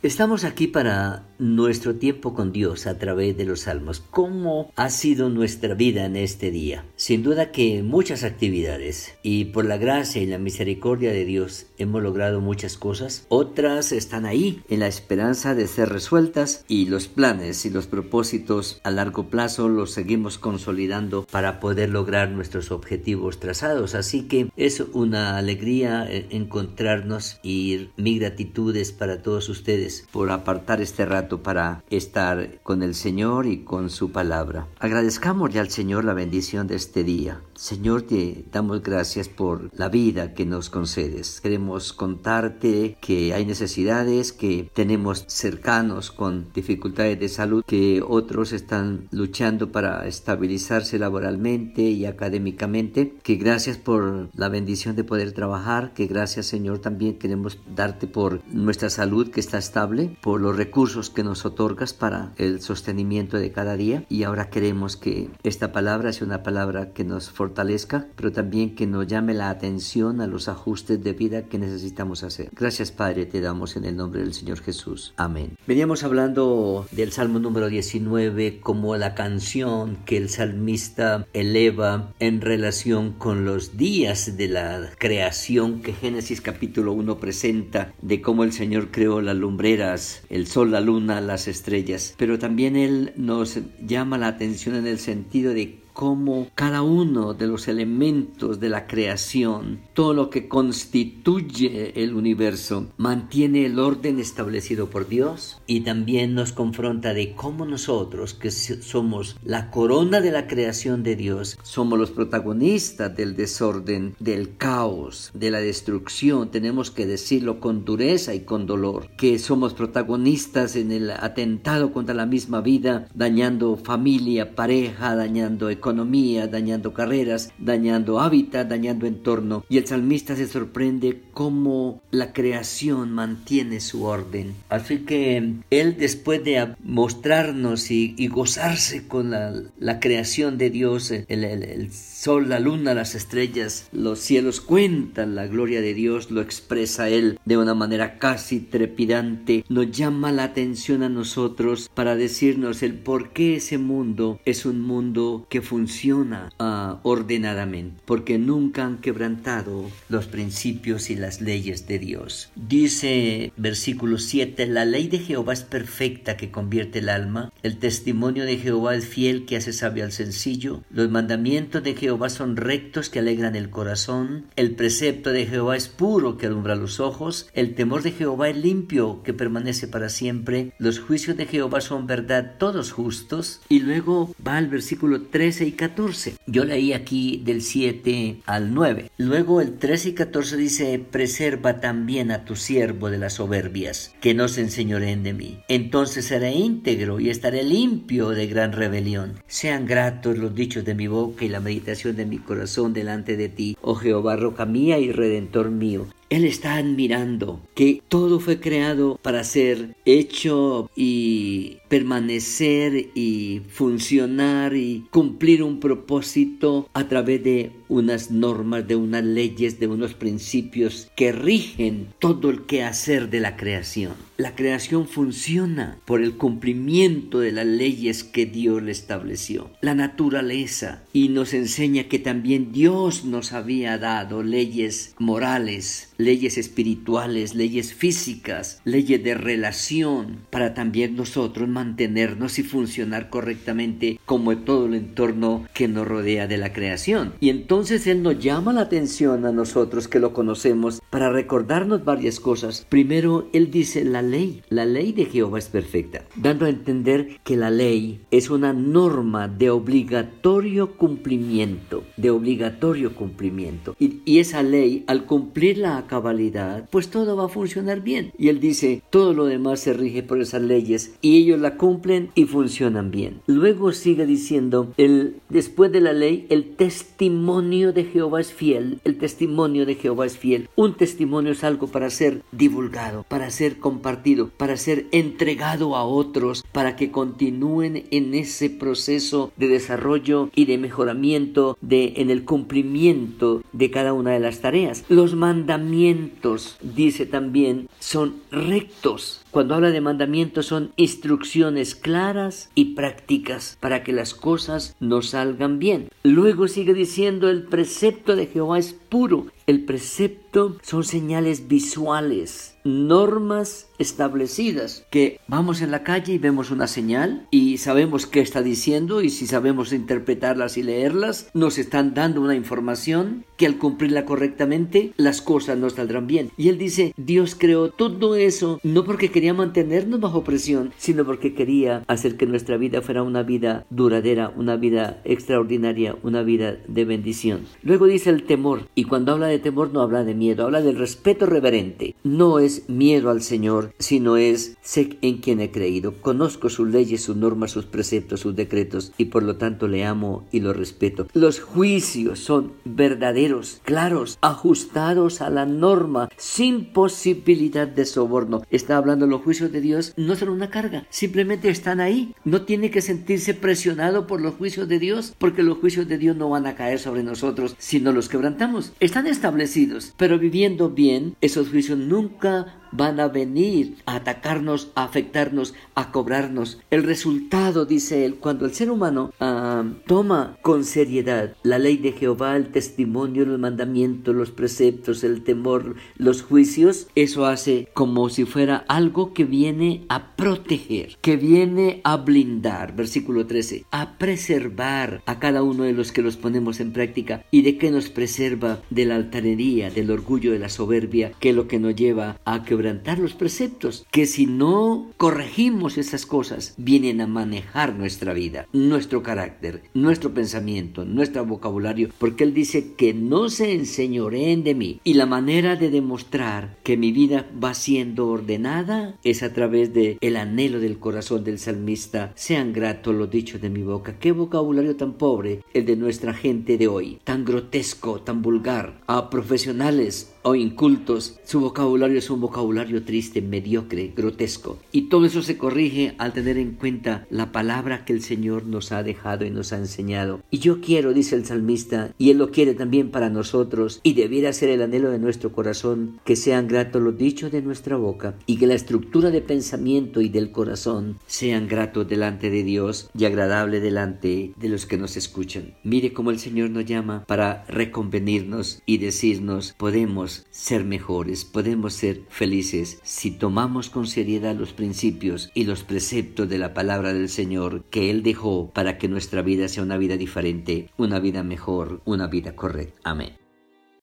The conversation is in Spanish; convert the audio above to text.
Estamos aquí para nuestro tiempo con Dios a través de los salmos. ¿Cómo ha sido nuestra vida en este día? Sin duda que muchas actividades y por la gracia y la misericordia de Dios hemos logrado muchas cosas. Otras están ahí en la esperanza de ser resueltas y los planes y los propósitos a largo plazo los seguimos consolidando para poder lograr nuestros objetivos trazados. Así que es una alegría eh, encontrarnos y mi gratitud es para todos ustedes por apartar este rato para estar con el Señor y con su palabra. Agradezcamos ya al Señor la bendición de este día. Señor, te damos gracias por la vida que nos concedes. Queremos contarte que hay necesidades, que tenemos cercanos con dificultades de salud, que otros están luchando para estabilizarse laboralmente y académicamente, que gracias por la bendición de poder trabajar, que gracias Señor también queremos darte por nuestra salud que está estable, por los recursos que nos otorgas para el sostenimiento de cada día y ahora queremos que esta palabra sea una palabra que nos fortalezca pero también que nos llame la atención a los ajustes de vida que necesitamos hacer. Gracias Padre, te damos en el nombre del Señor Jesús. Amén. Veníamos hablando del Salmo número 19 como la canción que el salmista eleva en relación con los días de la creación que Génesis capítulo 1 presenta de cómo el Señor creó las el sol, la luna, las estrellas. Pero también Él nos llama la atención en el sentido de cómo cada uno de los elementos de la creación, todo lo que constituye el universo, mantiene el orden establecido por Dios y también nos confronta de cómo nosotros, que somos la corona de la creación de Dios, somos los protagonistas del desorden, del caos, de la destrucción, tenemos que decirlo con dureza y con dolor, que somos protagonistas en el atentado contra la misma vida, dañando familia, pareja, dañando economía, economía, dañando carreras, dañando hábitat, dañando entorno. Y el salmista se sorprende cómo la creación mantiene su orden. Así que él después de mostrarnos y, gozarse con la, creación de Dios, el, el sol, la luna, las estrellas, los cielos cuentan la gloria de Dios, lo expresa él de una manera casi trepidante, nos llama la atención a nosotros para decirnos el por qué ese mundo es un mundo que funciona funciona uh, ordenadamente, porque nunca han quebrantado los principios y las leyes de Dios. Dice versículo 7, la ley de Jehová es perfecta que convierte el alma, el testimonio de Jehová es fiel que hace sabio al sencillo, los mandamientos de Jehová son rectos que alegran el corazón, el precepto de Jehová es puro que alumbra los ojos, el temor de Jehová es limpio que permanece para siempre, los juicios de Jehová son verdad todos justos, y luego va al versículo 13 y 14. Yo leí aquí del 7 al 9. Luego el 13 y 14 dice, preserva también a tu siervo de las soberbias, que no se enseñoreen de mí. Entonces seré íntegro y estaré limpio de gran rebelión. Sean gratos los dichos de mi boca y la meditación de mi corazón delante de ti, oh Jehová, roca mía y redentor mío. Él está admirando que todo fue creado para ser hecho y permanecer y funcionar y cumplir un propósito a través de unas normas, de unas leyes, de unos principios que rigen todo el quehacer de la creación. La creación funciona por el cumplimiento de las leyes que Dios le estableció. La naturaleza y nos enseña que también Dios nos había dado leyes morales, leyes espirituales, leyes físicas, leyes de relación para también nosotros mantenernos y funcionar correctamente como todo el entorno que nos rodea de la creación. Y entonces Él nos llama la atención a nosotros que lo conocemos para recordarnos varias cosas. Primero, Él dice la ley. La ley de Jehová es perfecta, dando a entender que la ley es una norma de obligatorio cumplimiento, de obligatorio cumplimiento. Y, esa ley, al cumplirla a cabalidad, pues todo va a funcionar bien. Y él dice, todo lo demás se rige por esas leyes y ellos la cumplen y funcionan bien. Luego sigue diciendo, el, después de la ley, el testimonio de Jehová es fiel. El testimonio de Jehová es fiel. Un testimonio es algo para ser divulgado, para ser compartido para ser entregado a otros, para que continúen en ese proceso de desarrollo y de mejoramiento de en el cumplimiento de cada una de las tareas. Los mandamientos dice también, son rectos. Cuando habla de mandamientos son instrucciones claras y prácticas para que las cosas nos salgan bien. Luego sigue diciendo el precepto de Jehová es puro. El precepto son señales visuales, normas establecidas, que vamos en la calle y vemos una señal y sabemos qué está diciendo y si sabemos interpretarlas y leerlas, nos están dando una información que al cumplirla correctamente las cosas nos saldrán bien. Y él dice, Dios creó todo eso no porque quería mantenernos bajo presión, sino porque quería hacer que nuestra vida fuera una vida duradera, una vida extraordinaria, una vida de bendición. Luego dice el temor, y cuando habla de temor no habla de miedo, habla del respeto reverente. No es miedo al Señor, sino es sé en quien he creído, conozco sus leyes, sus normas, sus preceptos, sus decretos, y por lo tanto le amo y lo respeto. Los juicios son verdaderos, claros, ajustados a la norma, sin posibilidad de soborno. Está hablando los juicios de Dios, no son una carga, simplemente están ahí. No tiene que sentirse presionado por los juicios de Dios, porque los juicios de Dios no van a caer sobre nosotros si no los quebrantamos. Están establecidos, pero viviendo bien, esos juicios nunca van a venir a atacarnos, a afectarnos, a cobrarnos. El resultado, dice él, cuando el ser humano ah, toma con seriedad la ley de Jehová, el testimonio, los mandamientos, los preceptos, el temor, los juicios, eso hace como si fuera algo que viene a proteger, que viene a blindar, versículo 13, a preservar a cada uno de los que los ponemos en práctica. Y de que nos preserva de la altanería, del orgullo, de la soberbia, que es lo que nos lleva a que quebrantar los preceptos, que si no corregimos esas cosas, vienen a manejar nuestra vida, nuestro carácter, nuestro pensamiento, nuestro vocabulario, porque Él dice que no se enseñoreen de mí. Y la manera de demostrar que mi vida va siendo ordenada es a través de el anhelo del corazón del salmista. Sean gratos los dichos de mi boca. Qué vocabulario tan pobre el de nuestra gente de hoy, tan grotesco, tan vulgar. A profesionales o incultos, su vocabulario es un vocabulario triste, mediocre, grotesco. Y todo eso se corrige al tener en cuenta la palabra que el Señor nos ha dejado y nos ha enseñado. Y yo quiero, dice el salmista, y Él lo quiere también para nosotros, y debiera ser el anhelo de nuestro corazón, que sean gratos los dichos de nuestra boca, y que la estructura de pensamiento y del corazón sean gratos delante de Dios y agradable delante de los que nos escuchan. Mire cómo el Señor nos llama para reconvenirnos y decirnos, ser mejores, podemos ser felices si tomamos con seriedad los principios y los preceptos de la palabra del Señor que Él dejó para que nuestra vida sea una vida diferente, una vida mejor, una vida correcta. Amén.